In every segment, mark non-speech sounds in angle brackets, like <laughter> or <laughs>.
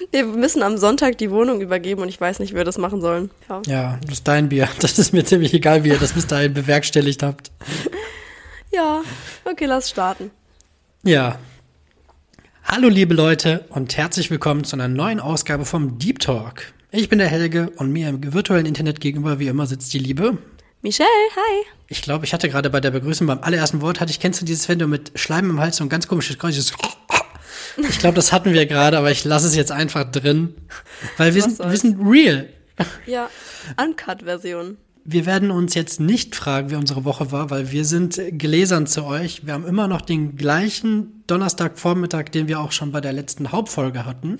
<laughs> Wir müssen am Sonntag die Wohnung übergeben und ich weiß nicht, wie wir das machen sollen. Ja, ja das ist dein Bier. Das ist mir ziemlich egal, wie ihr das bis dahin bewerkstelligt habt. Ja, okay, lass starten. Ja. Hallo liebe Leute und herzlich willkommen zu einer neuen Ausgabe vom Deep Talk. Ich bin der Helge und mir im virtuellen Internet gegenüber wie immer sitzt die Liebe. Michelle, hi. Ich glaube, ich hatte gerade bei der Begrüßung beim allerersten Wort, hatte ich, kennst du dieses, du mit Schleim im Hals ein ganz komisches Geräusch Ich glaube, das hatten wir gerade, aber ich lasse es jetzt einfach drin. Weil wir, sind, wir sind real. Ja, Uncut-Version. Wir werden uns jetzt nicht fragen, wie unsere Woche war, weil wir sind gläsern zu euch. Wir haben immer noch den gleichen Donnerstagvormittag, den wir auch schon bei der letzten Hauptfolge hatten,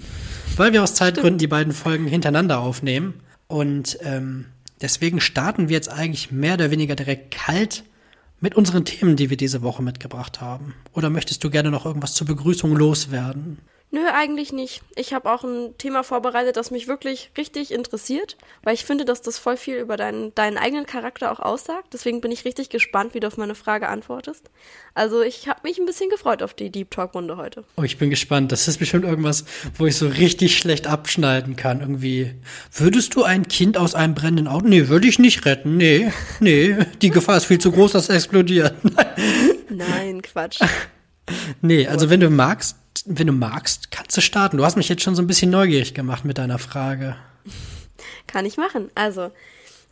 weil wir aus Zeitgründen die beiden Folgen hintereinander aufnehmen. Und ähm, deswegen starten wir jetzt eigentlich mehr oder weniger direkt kalt mit unseren Themen, die wir diese Woche mitgebracht haben. Oder möchtest du gerne noch irgendwas zur Begrüßung loswerden? Nö, eigentlich nicht. Ich habe auch ein Thema vorbereitet, das mich wirklich richtig interessiert, weil ich finde, dass das voll viel über deinen, deinen eigenen Charakter auch aussagt. Deswegen bin ich richtig gespannt, wie du auf meine Frage antwortest. Also ich habe mich ein bisschen gefreut auf die Deep Talk-Runde heute. Oh, ich bin gespannt. Das ist bestimmt irgendwas, wo ich so richtig schlecht abschneiden kann. Irgendwie, würdest du ein Kind aus einem brennenden Auto? Nee, würde ich nicht retten. Nee, nee, die Gefahr ist viel zu groß, dass es explodiert. <laughs> Nein, Quatsch. Nee, also wenn du magst, wenn du magst, kannst du starten. Du hast mich jetzt schon so ein bisschen neugierig gemacht mit deiner Frage. Kann ich machen. Also,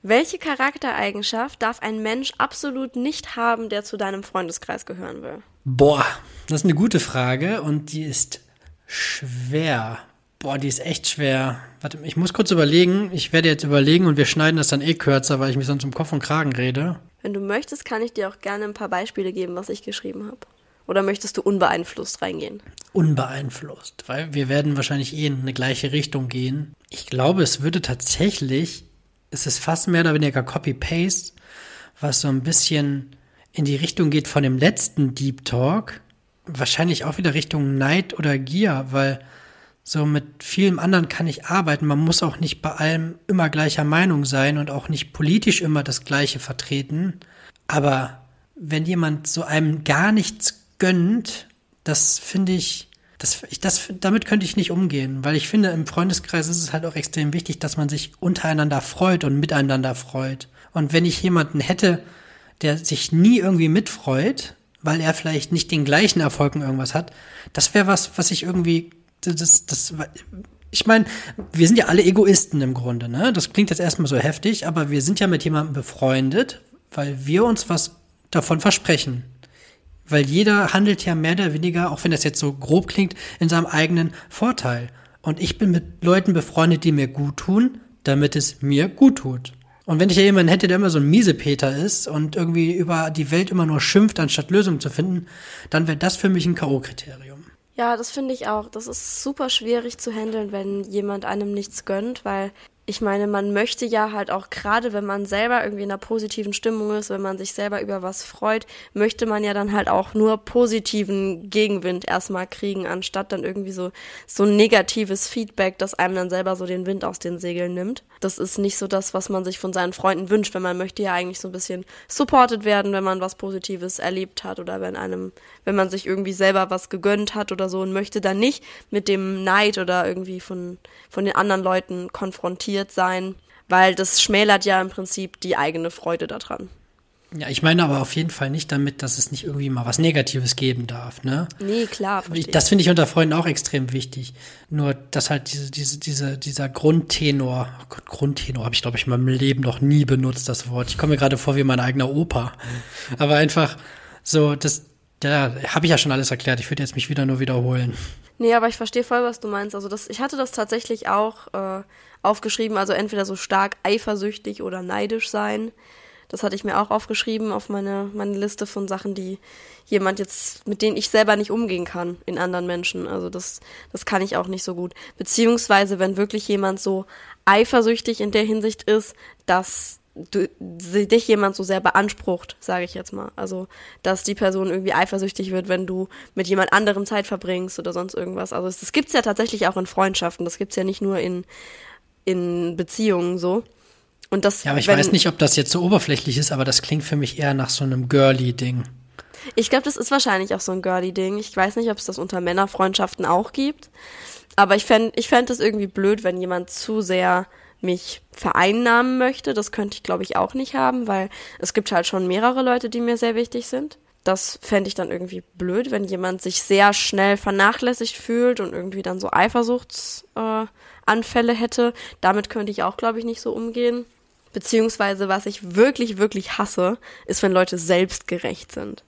welche Charaktereigenschaft darf ein Mensch absolut nicht haben, der zu deinem Freundeskreis gehören will? Boah, das ist eine gute Frage und die ist schwer. Boah, die ist echt schwer. Warte, ich muss kurz überlegen. Ich werde jetzt überlegen und wir schneiden das dann eh kürzer, weil ich mich sonst um Kopf und Kragen rede. Wenn du möchtest, kann ich dir auch gerne ein paar Beispiele geben, was ich geschrieben habe. Oder möchtest du unbeeinflusst reingehen? Unbeeinflusst, weil wir werden wahrscheinlich eh in eine gleiche Richtung gehen. Ich glaube, es würde tatsächlich, es ist fast mehr oder weniger Copy-Paste, was so ein bisschen in die Richtung geht von dem letzten Deep Talk. Wahrscheinlich auch wieder Richtung Neid oder Gier, weil so mit vielem anderen kann ich arbeiten. Man muss auch nicht bei allem immer gleicher Meinung sein und auch nicht politisch immer das Gleiche vertreten. Aber wenn jemand so einem gar nichts gönnt, das finde ich, das, ich, das, damit könnte ich nicht umgehen, weil ich finde, im Freundeskreis ist es halt auch extrem wichtig, dass man sich untereinander freut und miteinander freut. Und wenn ich jemanden hätte, der sich nie irgendwie mitfreut, weil er vielleicht nicht den gleichen Erfolg in irgendwas hat, das wäre was, was ich irgendwie, das, das, ich meine, wir sind ja alle Egoisten im Grunde, ne? Das klingt jetzt erstmal so heftig, aber wir sind ja mit jemandem befreundet, weil wir uns was davon versprechen. Weil jeder handelt ja mehr oder weniger, auch wenn das jetzt so grob klingt, in seinem eigenen Vorteil. Und ich bin mit Leuten befreundet, die mir gut tun, damit es mir gut tut. Und wenn ich ja jemanden hätte, der immer so ein Miesepeter ist und irgendwie über die Welt immer nur schimpft, anstatt Lösungen zu finden, dann wäre das für mich ein K.O.-Kriterium. Ja, das finde ich auch. Das ist super schwierig zu handeln, wenn jemand einem nichts gönnt, weil ich meine, man möchte ja halt auch gerade, wenn man selber irgendwie in einer positiven Stimmung ist, wenn man sich selber über was freut, möchte man ja dann halt auch nur positiven Gegenwind erstmal kriegen, anstatt dann irgendwie so, so negatives Feedback, das einem dann selber so den Wind aus den Segeln nimmt. Das ist nicht so das, was man sich von seinen Freunden wünscht, wenn man möchte ja eigentlich so ein bisschen supported werden, wenn man was Positives erlebt hat oder wenn einem, wenn man sich irgendwie selber was gegönnt hat oder so und möchte dann nicht mit dem Neid oder irgendwie von, von den anderen Leuten konfrontiert motiviert sein, weil das schmälert ja im Prinzip die eigene Freude daran. Ja, ich meine aber auf jeden Fall nicht damit, dass es nicht irgendwie mal was Negatives geben darf, ne? Nee, klar. Ich, das finde ich unter Freunden auch extrem wichtig. Nur, dass halt diese, diese, diese, dieser Grundtenor, oh Gott, Grundtenor habe ich, glaube ich, in meinem Leben noch nie benutzt, das Wort. Ich komme mir gerade vor wie mein eigener Opa. Aber einfach so, das, da habe ich ja schon alles erklärt. Ich würde jetzt mich wieder nur wiederholen. Nee, aber ich verstehe voll, was du meinst. Also das, ich hatte das tatsächlich auch äh, aufgeschrieben, also entweder so stark eifersüchtig oder neidisch sein. Das hatte ich mir auch aufgeschrieben auf meine, meine Liste von Sachen, die jemand jetzt, mit denen ich selber nicht umgehen kann in anderen Menschen. Also das, das kann ich auch nicht so gut. Beziehungsweise, wenn wirklich jemand so eifersüchtig in der Hinsicht ist, dass du, dich jemand so sehr beansprucht, sage ich jetzt mal. Also, dass die Person irgendwie eifersüchtig wird, wenn du mit jemand anderem Zeit verbringst oder sonst irgendwas. Also, das gibt's ja tatsächlich auch in Freundschaften. Das gibt's ja nicht nur in in Beziehungen so. Und das, ja, aber ich wenn, weiß nicht, ob das jetzt so oberflächlich ist, aber das klingt für mich eher nach so einem Girly-Ding. Ich glaube, das ist wahrscheinlich auch so ein Girly-Ding. Ich weiß nicht, ob es das unter Männerfreundschaften auch gibt. Aber ich fände ich fänd es irgendwie blöd, wenn jemand zu sehr mich vereinnahmen möchte. Das könnte ich, glaube ich, auch nicht haben, weil es gibt halt schon mehrere Leute, die mir sehr wichtig sind. Das fände ich dann irgendwie blöd, wenn jemand sich sehr schnell vernachlässigt fühlt und irgendwie dann so Eifersuchtsanfälle äh, hätte. Damit könnte ich auch, glaube ich, nicht so umgehen. Beziehungsweise, was ich wirklich, wirklich hasse, ist, wenn Leute selbstgerecht sind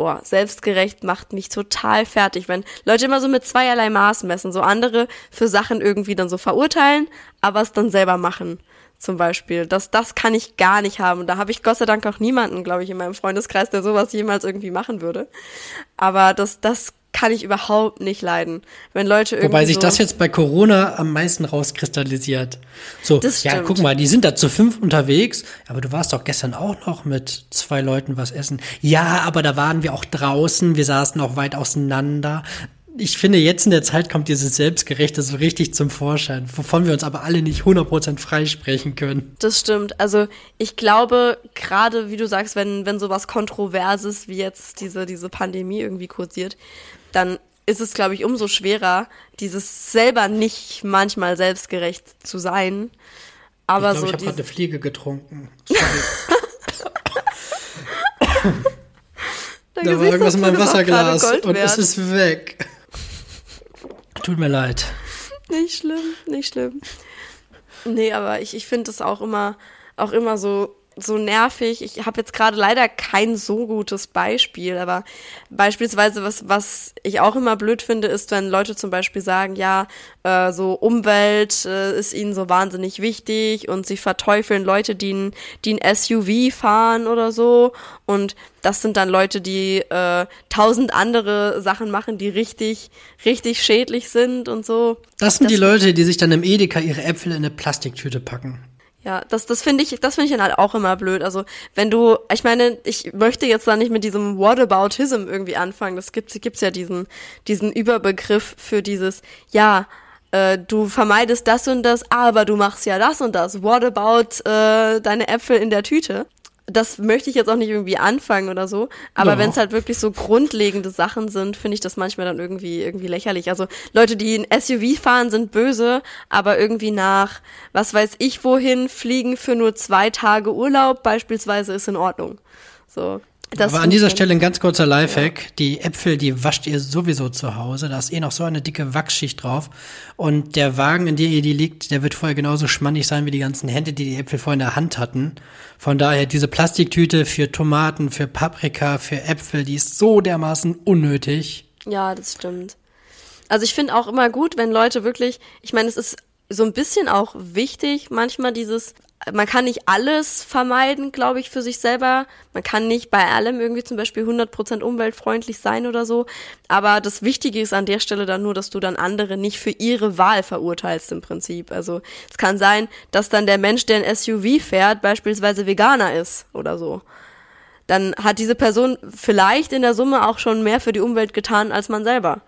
boah, selbstgerecht macht mich total fertig, wenn Leute immer so mit zweierlei Maß messen, so andere für Sachen irgendwie dann so verurteilen, aber es dann selber machen. Zum Beispiel. Das, das kann ich gar nicht haben. Und da habe ich Gott sei Dank auch niemanden, glaube ich, in meinem Freundeskreis, der sowas jemals irgendwie machen würde. Aber das, das kann ich überhaupt nicht leiden. Wenn Leute irgendwie. Wobei sich so das jetzt bei Corona am meisten rauskristallisiert. So, Das ja, guck mal, die sind da zu fünf unterwegs, aber du warst doch gestern auch noch mit zwei Leuten was essen. Ja, aber da waren wir auch draußen, wir saßen auch weit auseinander. Ich finde, jetzt in der Zeit kommt dieses Selbstgerechte so richtig zum Vorschein, wovon wir uns aber alle nicht 100% freisprechen können. Das stimmt. Also ich glaube, gerade wie du sagst, wenn, wenn sowas Kontroverses wie jetzt diese, diese Pandemie irgendwie kursiert, dann ist es, glaube ich, umso schwerer, dieses selber nicht manchmal selbstgerecht zu sein. Aber ich glaube, so ich habe gerade eine Fliege getrunken. <laughs> <laughs> Da war irgendwas in meinem Wasserglas und es ist weg. Tut mir leid. Nicht schlimm, nicht schlimm. Nee, aber ich, ich finde es auch immer, auch immer so, so nervig. Ich habe jetzt gerade leider kein so gutes Beispiel, aber beispielsweise, was, was ich auch immer blöd finde, ist, wenn Leute zum Beispiel sagen, ja, äh, so Umwelt äh, ist ihnen so wahnsinnig wichtig und sie verteufeln Leute, die ein, die ein SUV fahren oder so. Und das sind dann Leute, die äh, tausend andere Sachen machen, die richtig, richtig schädlich sind und so. Das sind die Das- Leute, die sich dann im Edeka ihre Äpfel in eine Plastiktüte packen. Ja, das, das finde ich, das finde ich dann halt auch immer blöd. Also, wenn du, ich meine, ich möchte jetzt da nicht mit diesem Whataboutism irgendwie anfangen. Das gibt's, gibt's ja diesen, diesen Überbegriff für dieses, ja, äh, du vermeidest das und das, aber du machst ja das und das. What about äh, deine Äpfel in der Tüte? Das möchte ich jetzt auch nicht irgendwie anfangen oder so, aber Ja. wenn es halt wirklich so grundlegende Sachen sind, finde ich das manchmal dann irgendwie irgendwie lächerlich. Also Leute, die ein SUV fahren, sind böse, aber irgendwie nach was weiß ich wohin fliegen für nur zwei Tage Urlaub beispielsweise ist in Ordnung. So. Das Aber an dieser Stelle ein ganz kurzer Lifehack. Die Äpfel, die wascht ihr sowieso zu Hause. Da ist eh noch so eine dicke Wachsschicht drauf. Und der Wagen, in dem ihr die liegt, der wird vorher genauso schmannig sein wie die ganzen Hände, die die Äpfel vorher in der Hand hatten. Von daher, diese Plastiktüte für Tomaten, für Paprika, für Äpfel, die ist so dermaßen unnötig. Ja, das stimmt. Also ich finde auch immer gut, wenn Leute wirklich, ich meine, es ist so ein bisschen auch wichtig, manchmal dieses, man kann nicht alles vermeiden, glaube ich, für sich selber. Man kann nicht bei allem irgendwie zum Beispiel 100% umweltfreundlich sein oder so. Aber das Wichtige ist an der Stelle dann nur, dass du dann andere nicht für ihre Wahl verurteilst im Prinzip. Also es kann sein, dass dann der Mensch, der ein SUV fährt, beispielsweise Veganer ist oder so dann hat diese Person vielleicht in der Summe auch schon mehr für die Umwelt getan als man selber.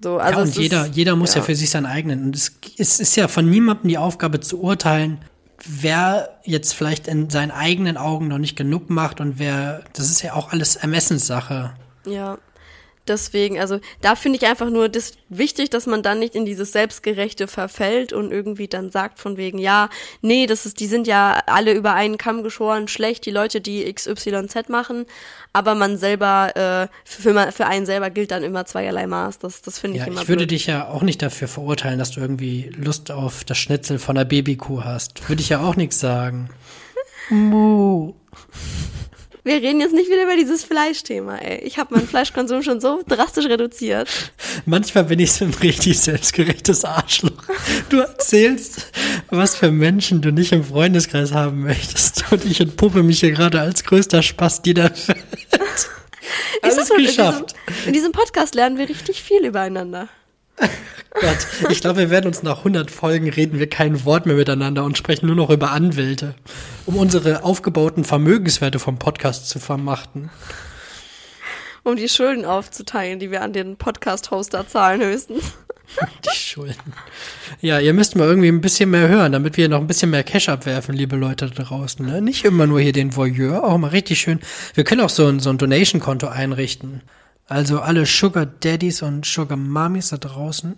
So, also ja, und jeder, ist, jeder muss ja. für sich seinen eigenen. Und es, es ist ja von niemandem die Aufgabe zu urteilen, wer jetzt vielleicht in seinen eigenen Augen noch nicht genug macht und wer, das ist ja auch alles Ermessenssache. Ja. Deswegen, also da finde ich einfach nur das wichtig, dass man dann nicht in dieses Selbstgerechte verfällt und irgendwie dann sagt von wegen, ja, nee, das ist, die sind ja alle über einen Kamm geschoren, schlecht, die Leute, die XYZ machen, aber man selber, äh, für, für einen selber gilt dann immer zweierlei Maß. Das, das finde ich Ja, immer ich würde blöd. dich ja auch nicht dafür verurteilen, dass du irgendwie Lust auf das Schnitzel von der Babykuh hast. Würde ich ja auch nichts sagen. Mu. Wir reden jetzt nicht wieder über dieses Fleischthema, ey. Ich habe meinen Fleischkonsum schon so drastisch reduziert. Manchmal bin ich so ein richtig selbstgerechtes Arschloch. Du erzählst, was für Menschen du nicht im Freundeskreis haben möchtest. Und ich entpuppe mich hier gerade als größter Spaß dieser Welt. Ich Alles schon, in diesem, geschafft. in diesem Podcast lernen wir richtig viel übereinander. <laughs> Gott, ich glaube, wir werden uns nach 100 Folgen reden wir kein Wort mehr miteinander und sprechen nur noch über Anwälte, um unsere aufgebauten Vermögenswerte vom Podcast zu vermachten. Um die Schulden aufzuteilen, die wir an den Podcast-Hoster zahlen höchstens. <laughs> Die Schulden. Ja, ihr müsst mal irgendwie ein bisschen mehr hören, damit wir noch ein bisschen mehr Cash abwerfen, liebe Leute da draußen. Ne? Nicht immer nur hier den Voyeur, auch mal richtig schön. Wir können auch so ein, so ein Donation-Konto einrichten. Also alle Sugar Daddies und Sugar Mummies da draußen.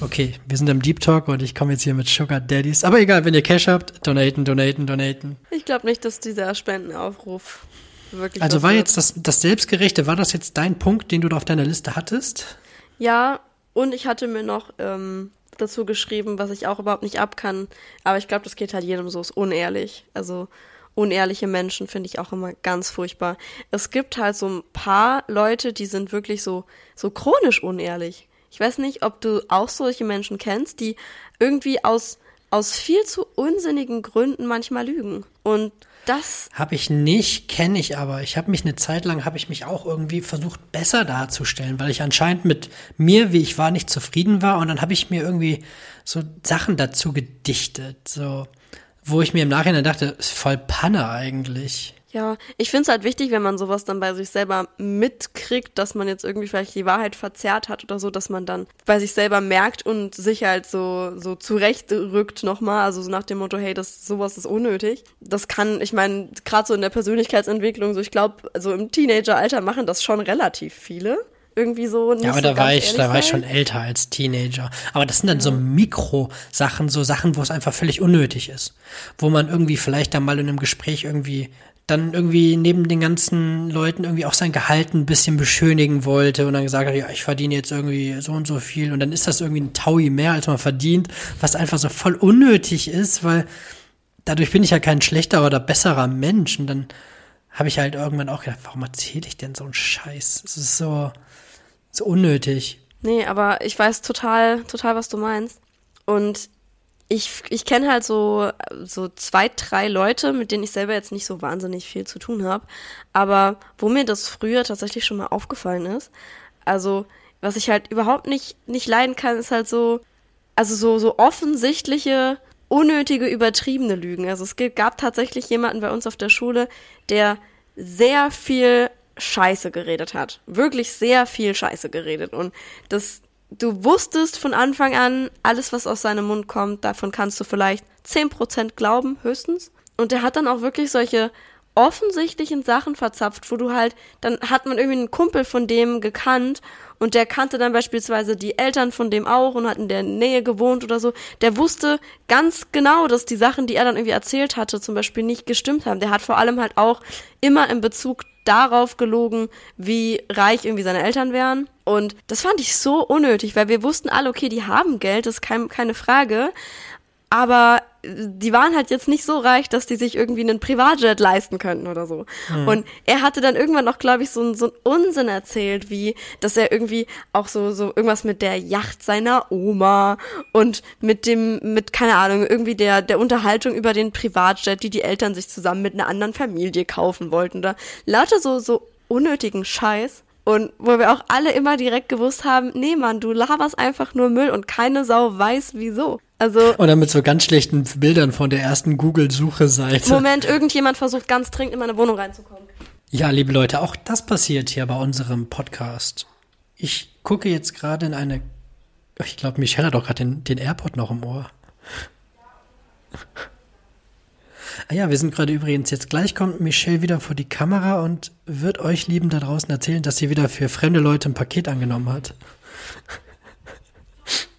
Okay, wir sind im Deep Talk und ich komme jetzt hier mit Sugar Daddies. Aber egal, wenn ihr Cash habt, donaten, donaten, donaten. Ich glaube nicht, dass dieser Spendenaufruf wirklich. Also war wird. jetzt das, das Selbstgerechte, war das jetzt dein Punkt, den du da auf deiner Liste hattest? Ja, und ich hatte mir noch ähm, dazu geschrieben, was ich auch überhaupt nicht ab kann. Aber ich glaube, das geht halt jedem so, ist unehrlich. Also unehrliche Menschen finde ich auch immer ganz furchtbar. Es gibt halt so ein paar Leute, die sind wirklich so, so chronisch unehrlich. Ich weiß nicht, ob du auch solche Menschen kennst, die irgendwie aus, aus viel zu unsinnigen Gründen manchmal lügen. Und das Habe ich nicht, kenne ich aber. Ich habe mich eine Zeit lang, habe ich mich auch irgendwie versucht, besser darzustellen, weil ich anscheinend mit mir, wie ich war, nicht zufrieden war. Und dann habe ich mir irgendwie so Sachen dazu gedichtet, so, wo ich mir im Nachhinein dachte, ist voll Panne eigentlich. Ja, ich finde es halt wichtig, wenn man sowas dann bei sich selber mitkriegt, dass man jetzt irgendwie vielleicht die Wahrheit verzerrt hat oder so, dass man dann bei sich selber merkt und sich halt so, so zurechtrückt nochmal, also so nach dem Motto, hey, das sowas ist unnötig. Das kann, ich meine, gerade so in der Persönlichkeitsentwicklung, so ich glaube, so im Teenageralter machen das schon relativ viele. Irgendwie so Ja, aber so da war ich, da war ich schon älter als Teenager. Aber das sind dann so Mikrosachen, so Sachen, wo es einfach völlig unnötig ist. Wo man irgendwie vielleicht dann mal in einem Gespräch irgendwie dann irgendwie neben den ganzen Leuten irgendwie auch sein Gehalt ein bisschen beschönigen wollte und dann gesagt hat, ja, ich verdiene jetzt irgendwie so und so viel und dann ist das irgendwie ein Taui mehr, als man verdient, was einfach so voll unnötig ist, weil dadurch bin ich ja kein schlechter oder besserer Mensch und dann habe ich halt irgendwann auch gedacht, warum erzähle ich denn so einen Scheiß? Es ist so, so unnötig. Nee, aber ich weiß total, total, was du meinst. Und ich, ich kenne halt so, so zwei, drei Leute, mit denen ich selber jetzt nicht so wahnsinnig viel zu tun habe. Aber wo mir das früher tatsächlich schon mal aufgefallen ist, also was ich halt überhaupt nicht, nicht leiden kann, ist halt so, also so, so offensichtliche, unnötige, übertriebene Lügen. Also es gab tatsächlich jemanden bei uns auf der Schule, der sehr viel Scheiße geredet hat. Wirklich sehr viel Scheiße geredet. Und das, du wusstest von Anfang an, alles, was aus seinem Mund kommt, davon kannst du vielleicht 10% glauben, höchstens. Und der hat dann auch wirklich solche offensichtlichen Sachen verzapft, wo du halt, dann hat man irgendwie einen Kumpel von dem gekannt und der kannte dann beispielsweise die Eltern von dem auch und hat in der Nähe gewohnt oder so. Der wusste ganz genau, dass die Sachen, die er dann irgendwie erzählt hatte, zum Beispiel nicht gestimmt haben. Der hat vor allem halt auch immer in Bezug darauf gelogen, wie reich irgendwie seine Eltern wären. Und das fand ich so unnötig, weil wir wussten alle, okay, die haben Geld, das ist kein, keine Frage. Aber äh, die waren halt jetzt nicht so reich, dass die sich irgendwie einen Privatjet leisten könnten oder so. Und er hatte dann irgendwann noch, glaube ich, so, so einen Unsinn erzählt, wie, dass er irgendwie auch so, so irgendwas mit der Yacht seiner Oma und mit dem, mit, keine Ahnung, irgendwie der, der Unterhaltung über den Privatjet, die die Eltern sich zusammen mit einer anderen Familie kaufen wollten. Oder lauter so, so unnötigen Scheiß. Und wo wir auch alle immer direkt gewusst haben, nee Mann, du laberst einfach nur Müll und keine Sau weiß wieso. Also, Oder mit so ganz schlechten Bildern von der ersten Google-Suche-Seite. Moment, irgendjemand versucht ganz dringend in meine Wohnung reinzukommen. Ja, liebe Leute, auch das passiert hier bei unserem Podcast. Ich gucke jetzt gerade in eine. Ich glaube, Michelle hat doch gerade den, den AirPod noch im Ohr. Ah ja, wir sind gerade übrigens jetzt gleich kommt Michelle wieder vor die Kamera und wird euch lieben da draußen erzählen, dass sie wieder für fremde Leute ein Paket angenommen hat.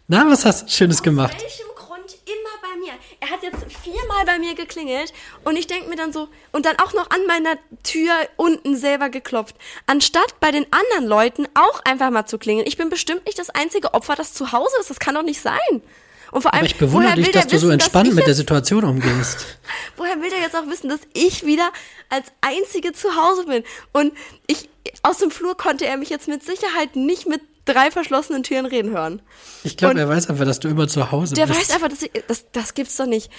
Na, was hast du Schönes gemacht? Aus welchem Grund immer bei mir? Er hat jetzt viermal bei mir geklingelt und ich denke mir dann so, und dann auch noch an meiner Tür unten selber geklopft. Anstatt bei den anderen Leuten auch einfach mal zu klingeln. Ich bin bestimmt nicht das einzige Opfer, das zu Hause ist. Das kann doch nicht sein. Und vor allem, Aber ich bewundere woher dich, dass du so wissen, entspannt ich mit der Situation umgehst. <laughs> Woher will der jetzt auch wissen, dass ich wieder als Einzige zu Hause bin? Und ich, aus dem Flur konnte er mich jetzt mit Sicherheit nicht mit drei verschlossenen Türen reden hören. Ich glaube, er weiß einfach, dass du immer zu Hause Der bist. weiß einfach, dass ich, das, das gibt's doch nicht.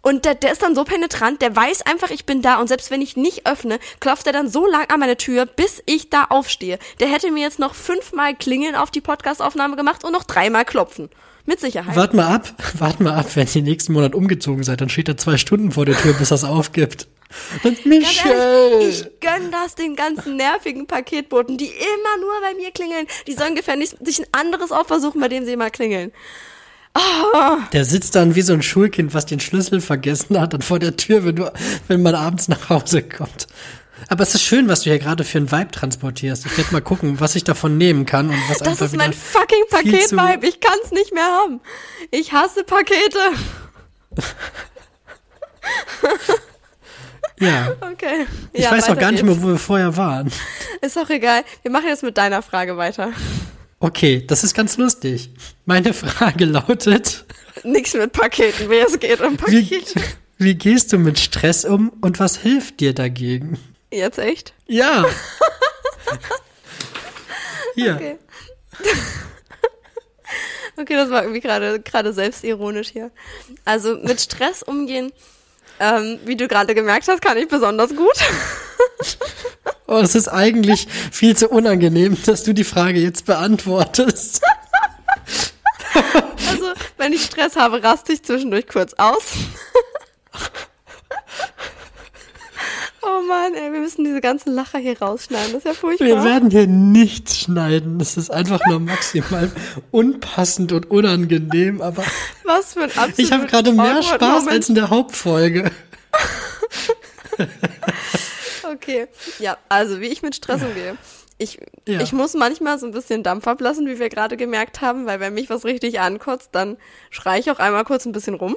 Und der, der ist dann so penetrant, der weiß einfach, ich bin da und selbst wenn ich nicht öffne, klopft er dann so lang an meine Tür, bis ich da aufstehe. Der hätte mir jetzt noch fünfmal klingeln auf die Podcastaufnahme gemacht und noch dreimal klopfen. Mit Sicherheit. Wart mal ab, <laughs> wart mal ab, wenn ihr nächsten Monat umgezogen seid, dann steht er zwei Stunden vor der Tür, bis er es aufgibt. Und Michelle! ehrlich, ich gönn das den ganzen nervigen Paketboten, die immer nur bei mir klingeln. Die sollen gefälligst sich ein anderes aufversuchen, bei dem sie mal klingeln. Der sitzt dann wie so ein Schulkind, was den Schlüssel vergessen hat, dann vor der Tür, wenn du, wenn man abends nach Hause kommt. Aber es ist schön, was du hier gerade für einen Vibe transportierst. Ich werde mal gucken, was ich davon nehmen kann und was Das ist mein fucking Paket-Vibe. Ich kann es nicht mehr haben. Ich hasse Pakete. <laughs> Ja. Okay. Ich ja, weiß auch gar nicht geht's. mehr, wo wir vorher waren. Ist auch egal. Wir machen jetzt mit deiner Frage weiter. Okay, das ist ganz lustig. Meine Frage lautet, Nichts mit Paketen. Wie es geht um wie, Pakete. wie gehst du mit Stress um und was hilft dir dagegen? Jetzt echt? Ja. <laughs> Hier. Okay. Okay, das war irgendwie gerade gerade selbstironisch hier. Also mit Stress umgehen, ähm, wie du gerade gemerkt hast, kann ich besonders gut. <laughs> Oh, es ist eigentlich viel zu unangenehm, dass du die Frage jetzt beantwortest. <laughs> Also wenn ich Stress habe, raste ich zwischendurch kurz aus. Oh Mann, ey, wir müssen diese ganzen Lacher hier rausschneiden. Das ist ja furchtbar. Wir werden hier nichts schneiden. Das ist einfach nur maximal unpassend und unangenehm, aber Was für ein absolut ich habe gerade mehr Spaß Moment. als in der Hauptfolge. <laughs> Okay, ja, also wie ich mit Stress umgehe. Ich, Ja. ich muss manchmal so ein bisschen Dampf ablassen, wie wir gerade gemerkt haben, weil wenn mich was richtig ankotzt, dann schreie ich auch einmal kurz ein bisschen rum.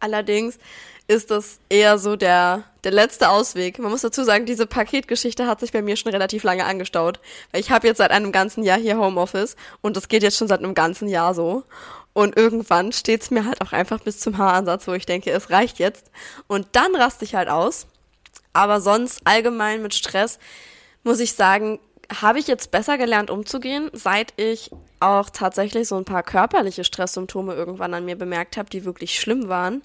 Allerdings ist das eher so der, der letzte Ausweg. Man muss dazu sagen, diese Paketgeschichte hat sich bei mir schon relativ lange angestaut. Weil ich habe jetzt seit einem ganzen Jahr hier Homeoffice und das geht jetzt schon seit einem ganzen Jahr so. Und irgendwann steht's mir halt auch einfach bis zum Haaransatz, wo ich denke, es reicht jetzt. Und dann raste ich halt aus. Aber sonst allgemein mit Stress muss ich sagen, habe ich jetzt besser gelernt umzugehen, seit ich auch tatsächlich so ein paar körperliche Stresssymptome irgendwann an mir bemerkt habe, die wirklich schlimm waren.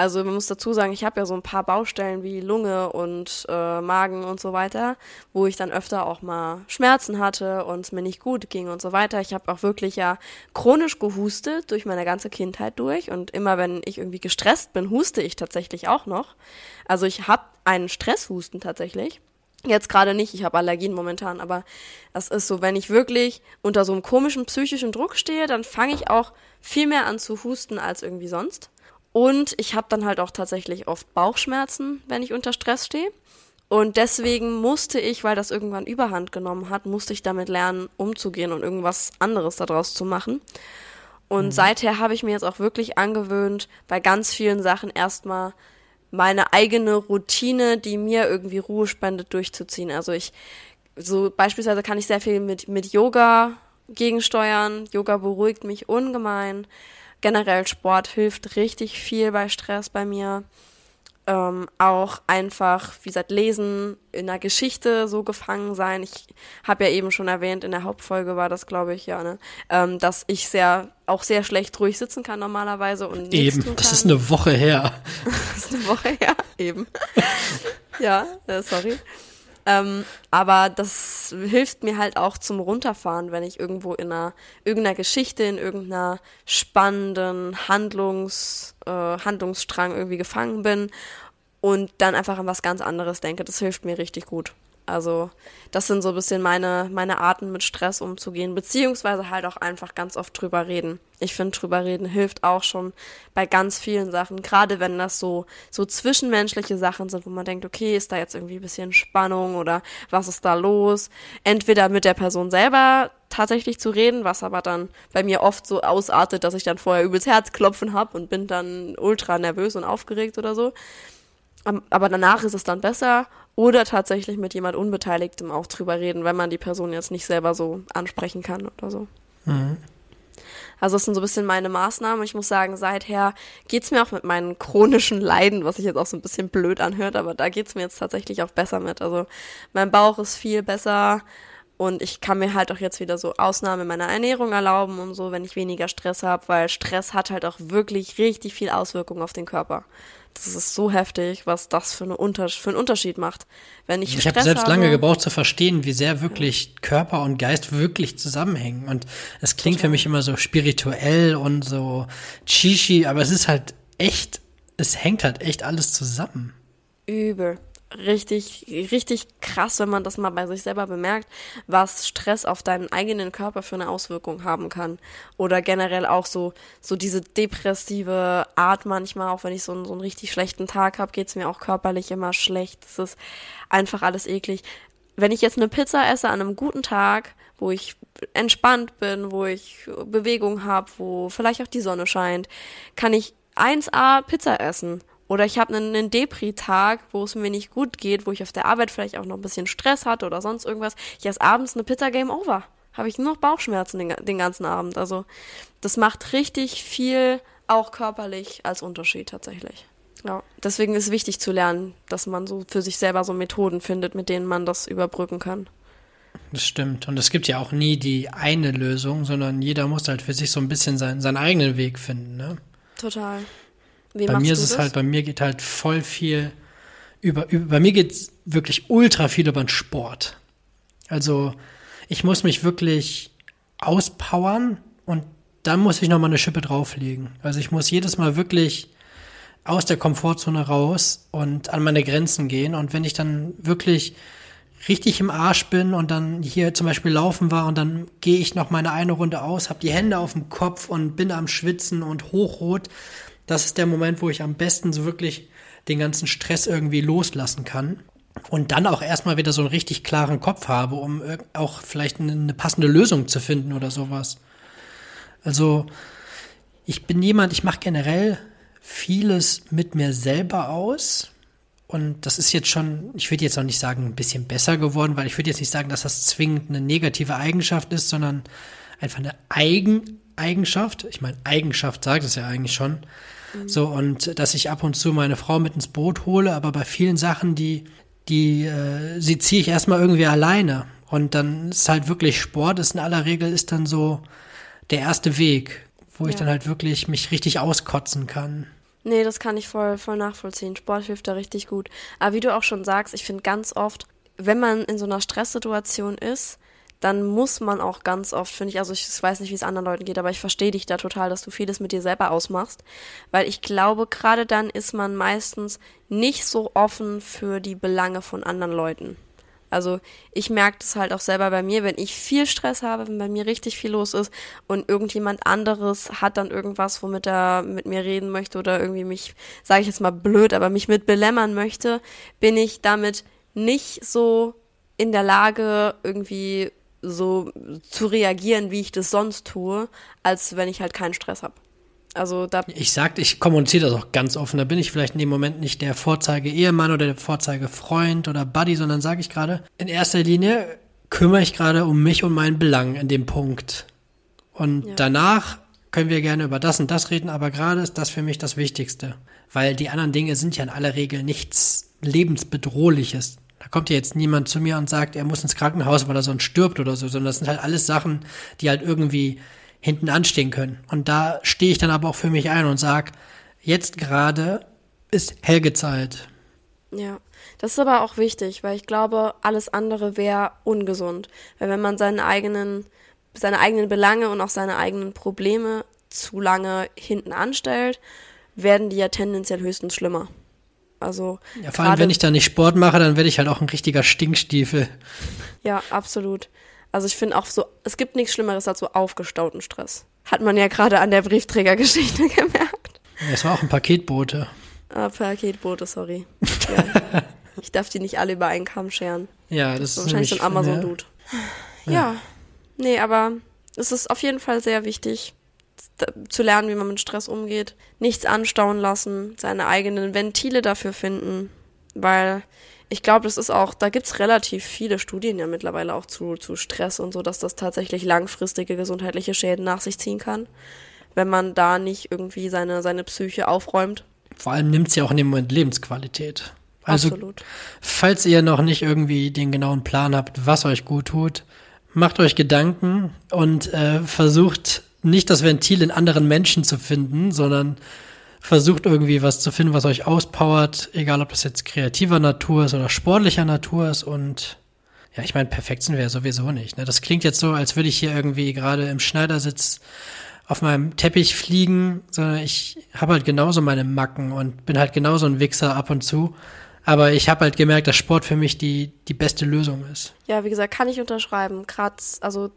Also man muss dazu sagen, ich habe ja so ein paar Baustellen wie Lunge und äh, Magen und so weiter, wo ich dann öfter auch mal Schmerzen hatte und es mir nicht gut ging und so weiter. Ich habe auch wirklich ja chronisch gehustet durch meine ganze Kindheit durch und immer wenn ich irgendwie gestresst bin, huste ich tatsächlich auch noch. Also ich habe einen Stresshusten tatsächlich. Jetzt gerade nicht, ich habe Allergien momentan, aber das ist so, wenn ich wirklich unter so einem komischen psychischen Druck stehe, dann fange ich auch viel mehr an zu husten als irgendwie sonst. Und ich habe dann halt auch tatsächlich oft Bauchschmerzen, wenn ich unter Stress stehe. Und deswegen musste ich, weil das irgendwann Überhand genommen hat, musste ich damit lernen, umzugehen und irgendwas anderes daraus zu machen. Und seither habe ich mir jetzt auch wirklich angewöhnt, bei ganz vielen Sachen erstmal meine eigene Routine, die mir irgendwie Ruhe spendet, durchzuziehen. Also ich, so beispielsweise kann ich sehr viel mit, mit Yoga gegensteuern. Yoga beruhigt mich ungemein. Generell Sport hilft richtig viel bei Stress bei mir. Ähm, auch einfach, wie gesagt, lesen, in der Geschichte so gefangen sein. Ich habe ja eben schon erwähnt, in der Hauptfolge war das, glaube ich, ja, ne, ähm, dass ich sehr, auch sehr schlecht ruhig sitzen kann normalerweise und Eben, das ist eine Woche her. <laughs> Das ist eine Woche her, eben. <laughs> ja, äh, sorry. Ähm, aber das hilft mir halt auch zum Runterfahren, wenn ich irgendwo in einer irgendeiner Geschichte, in irgendeiner spannenden Handlungs, äh, Handlungsstrang irgendwie gefangen bin und dann einfach an was ganz anderes denke. Das hilft mir richtig gut. Also, das sind so ein bisschen meine, meine Arten, mit Stress umzugehen, beziehungsweise halt auch einfach ganz oft drüber reden. Ich finde, drüber reden hilft auch schon bei ganz vielen Sachen, gerade wenn das so, so zwischenmenschliche Sachen sind, wo man denkt, okay, ist da jetzt irgendwie ein bisschen Spannung oder was ist da los? Entweder mit der Person selber tatsächlich zu reden, was aber dann bei mir oft so ausartet, dass ich dann vorher übelst Herzklopfen habe und bin dann ultra nervös und aufgeregt oder so. Aber danach ist es dann besser oder tatsächlich mit jemand Unbeteiligtem auch drüber reden, wenn man die Person jetzt nicht selber so ansprechen kann oder so. Also das sind so ein bisschen meine Maßnahmen. Ich muss sagen, seither geht's mir auch mit meinen chronischen Leiden, was sich jetzt auch so ein bisschen blöd anhört, aber da geht's mir jetzt tatsächlich auch besser mit. Also mein Bauch ist viel besser und ich kann mir halt auch jetzt wieder so Ausnahmen in meiner Ernährung erlauben und so, wenn ich weniger Stress habe, weil Stress hat halt auch wirklich richtig viel Auswirkungen auf den Körper. Das ist so heftig, was das für, eine Unter für einen Unterschied macht. Wenn ich Ich habe selbst habe, lange gebraucht zu verstehen, wie sehr wirklich Körper und Geist wirklich zusammenhängen. Und es klingt für mich immer so spirituell und so chichi, aber es ist halt echt, es hängt halt echt alles zusammen. Übel. Richtig, richtig krass, wenn man das mal bei sich selber bemerkt, was Stress auf deinen eigenen Körper für eine Auswirkung haben kann. Oder generell auch so, so diese depressive Art manchmal, auch wenn ich so einen, so einen richtig schlechten Tag habe, geht's mir auch körperlich immer schlecht. Es ist einfach alles eklig. Wenn ich jetzt eine Pizza esse an einem guten Tag, wo ich entspannt bin, wo ich Bewegung habe, wo vielleicht auch die Sonne scheint, kann ich 1A Pizza essen. Oder ich habe einen, einen Depri-Tag, wo es mir nicht gut geht, wo ich auf der Arbeit vielleicht auch noch ein bisschen Stress hatte oder sonst irgendwas. Ich esse abends eine Pizza Game Over. Habe ich nur noch Bauchschmerzen den, den ganzen Abend. Also das macht richtig viel, auch körperlich, als Unterschied tatsächlich. Ja, deswegen ist wichtig zu lernen, dass man so für sich selber so Methoden findet, mit denen man das überbrücken kann. Das stimmt. Und es gibt ja auch nie die eine Lösung, sondern jeder muss halt für sich so ein bisschen sein, seinen eigenen Weg finden. Ne? Total. Wie bei mir ist es das? halt, bei mir geht halt voll viel über, über bei mir geht es wirklich ultra viel über den Sport. Also ich muss mich wirklich auspowern und dann muss ich nochmal eine Schippe drauflegen. Also ich muss jedes Mal wirklich aus der Komfortzone raus und an meine Grenzen gehen. Und wenn ich dann wirklich richtig im Arsch bin und dann hier zum Beispiel laufen war und dann gehe ich noch meine eine Runde aus, habe die Hände auf dem Kopf und bin am Schwitzen und hochrot, das ist der Moment, wo ich am besten so wirklich den ganzen Stress irgendwie loslassen kann. Und dann auch erstmal wieder so einen richtig klaren Kopf habe, um auch vielleicht eine passende Lösung zu finden oder sowas. Also, ich bin jemand, ich mache generell vieles mit mir selber aus. Und das ist jetzt schon, ich würde jetzt auch nicht sagen, ein bisschen besser geworden, weil ich würde jetzt nicht sagen, dass das zwingend eine negative Eigenschaft ist, sondern einfach eine Eigeneigenschaft. Ich meine, Eigenschaft sagt es ja eigentlich schon. So, und dass ich ab und zu meine Frau mit ins Boot hole, aber bei vielen Sachen, die, die, äh, sie ziehe ich erstmal irgendwie alleine. Und dann ist halt wirklich Sport, ist in aller Regel ist dann so der erste Weg, wo ja. ich dann halt wirklich mich richtig auskotzen kann. Nee, das kann ich voll, voll nachvollziehen. Sport hilft da richtig gut. Aber wie du auch schon sagst, ich finde ganz oft, wenn man in so einer Stresssituation ist, dann muss man auch ganz oft, finde ich, also ich weiß nicht, wie es anderen Leuten geht, aber ich verstehe dich da total, dass du vieles mit dir selber ausmachst, weil ich glaube, gerade dann ist man meistens nicht so offen für die Belange von anderen Leuten. Also ich merke das halt auch selber bei mir, wenn ich viel Stress habe, wenn bei mir richtig viel los ist und irgendjemand anderes hat dann irgendwas, womit er mit mir reden möchte oder irgendwie mich, sage ich jetzt mal blöd, aber mich mit belämmern möchte, bin ich damit nicht so in der Lage, irgendwie so zu reagieren, wie ich das sonst tue, als wenn ich halt keinen Stress habe. Also da. Ich sag, ich kommuniziere das auch ganz offen. Da bin ich vielleicht in dem Moment nicht der Vorzeige-Ehemann oder der Vorzeige-Freund oder Buddy, sondern sage ich gerade, in erster Linie kümmere ich gerade um mich und meinen Belang in dem Punkt. Und ja. danach können wir gerne über das und das reden, aber gerade ist das für mich das Wichtigste. Weil die anderen Dinge sind ja in aller Regel nichts lebensbedrohliches. Da kommt ja jetzt niemand zu mir und sagt, er muss ins Krankenhaus, weil er sonst stirbt oder so, sondern das sind halt alles Sachen, die halt irgendwie hinten anstehen können. Und da stehe ich dann aber auch für mich ein und sage, jetzt gerade ist Helgezeit. Ja, das ist aber auch wichtig, weil ich glaube, alles andere wäre ungesund. Weil wenn man seine eigenen, seine eigenen Belange und auch seine eigenen Probleme zu lange hinten anstellt, werden die ja tendenziell höchstens schlimmer. Also ja, vor allem, wenn ich da nicht Sport mache, dann werde ich halt auch ein richtiger Stinkstiefel. Ja, absolut. Also ich finde auch so, es gibt nichts Schlimmeres als so aufgestauten Stress. Hat man ja gerade an der Briefträgergeschichte <laughs> gemerkt. Es war auch ein Paketbote. Ah, Paketbote, sorry. <laughs> Ja. ich darf die nicht alle über einen Kamm scheren. Ja, das, das ist wahrscheinlich so ein Amazon-Dude. Ja. ja. Nee, aber es ist auf jeden Fall sehr wichtig, zu lernen, wie man mit Stress umgeht. Nichts anstauen lassen, seine eigenen Ventile dafür finden, weil ich glaube, das ist auch, da gibt's relativ viele Studien ja mittlerweile auch zu, zu Stress und so, dass das tatsächlich langfristige gesundheitliche Schäden nach sich ziehen kann, wenn man da nicht irgendwie seine, seine Psyche aufräumt. Vor allem nimmt's ja auch in dem Moment Lebensqualität. Also, Absolut. falls ihr noch nicht irgendwie den genauen Plan habt, was euch gut tut, macht euch Gedanken und äh, versucht nicht das Ventil in anderen Menschen zu finden, sondern versucht irgendwie was zu finden, was euch auspowert, egal ob das jetzt kreativer Natur ist oder sportlicher Natur ist und ja, ich meine, perfekt sind wir ja sowieso nicht. Ne? Das klingt jetzt so, als würde ich hier irgendwie gerade im Schneidersitz auf meinem Teppich fliegen, sondern ich habe halt genauso meine Macken und bin halt genauso ein Wichser ab und zu. Aber ich habe halt gemerkt, dass Sport für mich die, die beste Lösung ist. Ja, wie gesagt, kann ich unterschreiben. Gerade, also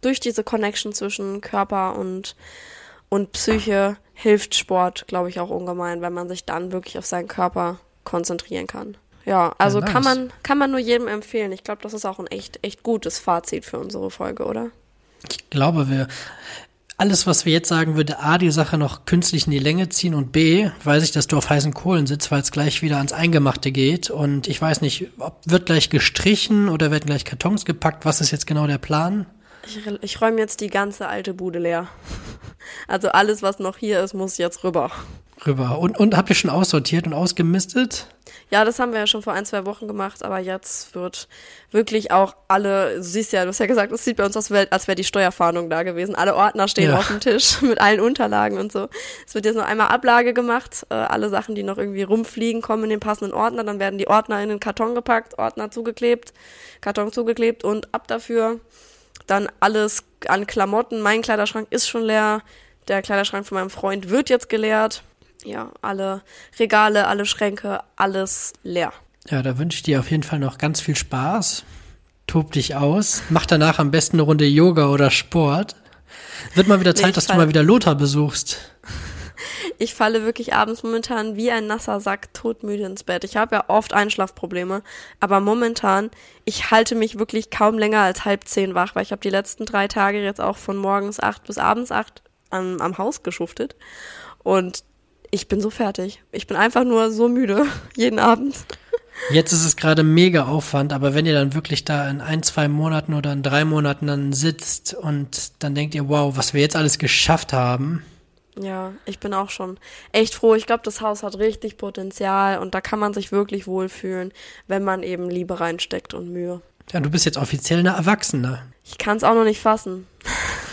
durch diese Connection zwischen Körper und, und Psyche hilft Sport, glaube ich, auch ungemein, wenn man sich dann wirklich auf seinen Körper konzentrieren kann. Ja, also ja, nice. kann man kann man nur jedem empfehlen. Ich glaube, das ist auch ein echt echt gutes Fazit für unsere Folge, oder? Ich glaube, wir alles, was wir jetzt sagen, würde A, die Sache noch künstlich in die Länge ziehen und B, weiß ich, dass du auf heißen Kohlen sitzt, weil es gleich wieder ans Eingemachte geht und ich weiß nicht, ob wird gleich gestrichen oder werden gleich Kartons gepackt, was ist jetzt genau der Plan? Ich, ich räume jetzt die ganze alte Bude leer. <laughs> Also alles, was noch hier ist, muss jetzt rüber rüber. Und, und habt ihr schon aussortiert und ausgemistet? Ja, das haben wir ja schon vor ein, zwei Wochen gemacht, aber jetzt wird wirklich auch alle, du siehst ja, du hast ja gesagt, es sieht bei uns aus, als wäre die Steuerfahndung da gewesen. Alle Ordner stehen ja. auf dem Tisch <laughs> mit allen Unterlagen und so. Es wird jetzt noch einmal Ablage gemacht. Äh, alle Sachen, die noch irgendwie rumfliegen, kommen in den passenden Ordner. Dann werden die Ordner in den Karton gepackt, Ordner zugeklebt, Karton zugeklebt und ab dafür. Dann alles an Klamotten. Mein Kleiderschrank ist schon leer. Der Kleiderschrank von meinem Freund wird jetzt geleert ja, alle Regale, alle Schränke, alles leer. Ja, da wünsche ich dir auf jeden Fall noch ganz viel Spaß. Tob dich aus. Mach danach am besten eine Runde Yoga oder Sport. Wird mal wieder Zeit, nee, dass du mal wieder Lothar besuchst. Ich falle wirklich abends momentan wie ein nasser Sack todmüde ins Bett. Ich habe ja oft Einschlafprobleme, aber momentan, ich halte mich wirklich kaum länger als halb zehn wach, weil ich habe die letzten drei Tage jetzt auch von morgens acht bis abends acht am, am Haus geschuftet. Und ich bin so fertig. Ich bin einfach nur so müde <laughs> jeden Abend. Jetzt ist es gerade mega Aufwand, aber wenn ihr dann wirklich da in ein, zwei Monaten oder in drei Monaten dann sitzt und dann denkt ihr, wow, was wir jetzt alles geschafft haben. Ja, ich bin auch schon echt froh. Ich glaube, das Haus hat richtig Potenzial und da kann man sich wirklich wohlfühlen, wenn man eben Liebe reinsteckt und Mühe. Ja, du bist jetzt offiziell eine Erwachsene. Ich kann es auch noch nicht fassen.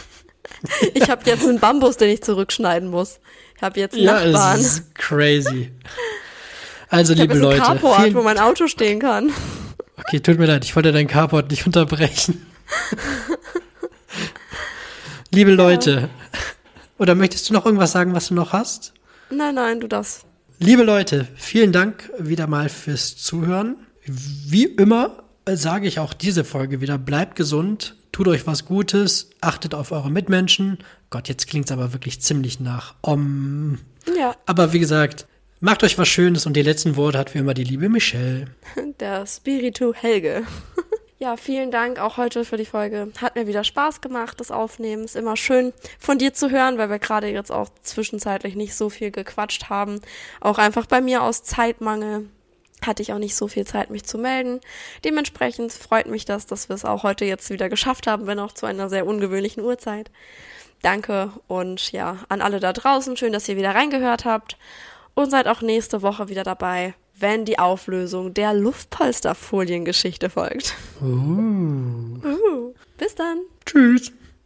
<laughs> ich habe jetzt einen Bambus, den ich zurückschneiden muss. Ich habe jetzt ja, Nachbarn. Ja, ist crazy. Also, ich liebe jetzt Leute. Ein Carport, wo mein Auto stehen kann. Okay, tut mir leid, ich wollte dein Carport nicht unterbrechen. <laughs> liebe Leute, ja. Oder möchtest du noch irgendwas sagen, was du noch hast? Nein, nein, du darfst. Liebe Leute, vielen Dank wieder mal fürs Zuhören. Wie immer sage ich auch diese Folge wieder, bleibt gesund, tut euch was Gutes, achtet auf eure Mitmenschen. Gott, jetzt klingt es aber wirklich ziemlich nach Om. Ja. Aber wie gesagt, macht euch was Schönes und die letzten Worte hat wie immer die liebe Michelle. Der Spiritu Helge. Ja, vielen Dank auch heute für die Folge. Hat mir wieder Spaß gemacht, das Aufnehmen. Ist immer schön von dir zu hören, weil wir gerade jetzt auch zwischenzeitlich nicht so viel gequatscht haben. Auch einfach bei mir aus Zeitmangel hatte ich auch nicht so viel Zeit, mich zu melden. Dementsprechend freut mich das, dass wir es auch heute jetzt wieder geschafft haben, wenn auch zu einer sehr ungewöhnlichen Uhrzeit. Danke und ja, an alle da draußen, schön, dass ihr wieder reingehört habt und seid auch nächste Woche wieder dabei, wenn die Auflösung der Luftpolsterfoliengeschichte folgt. Uh. Uh. Bis dann. Tschüss.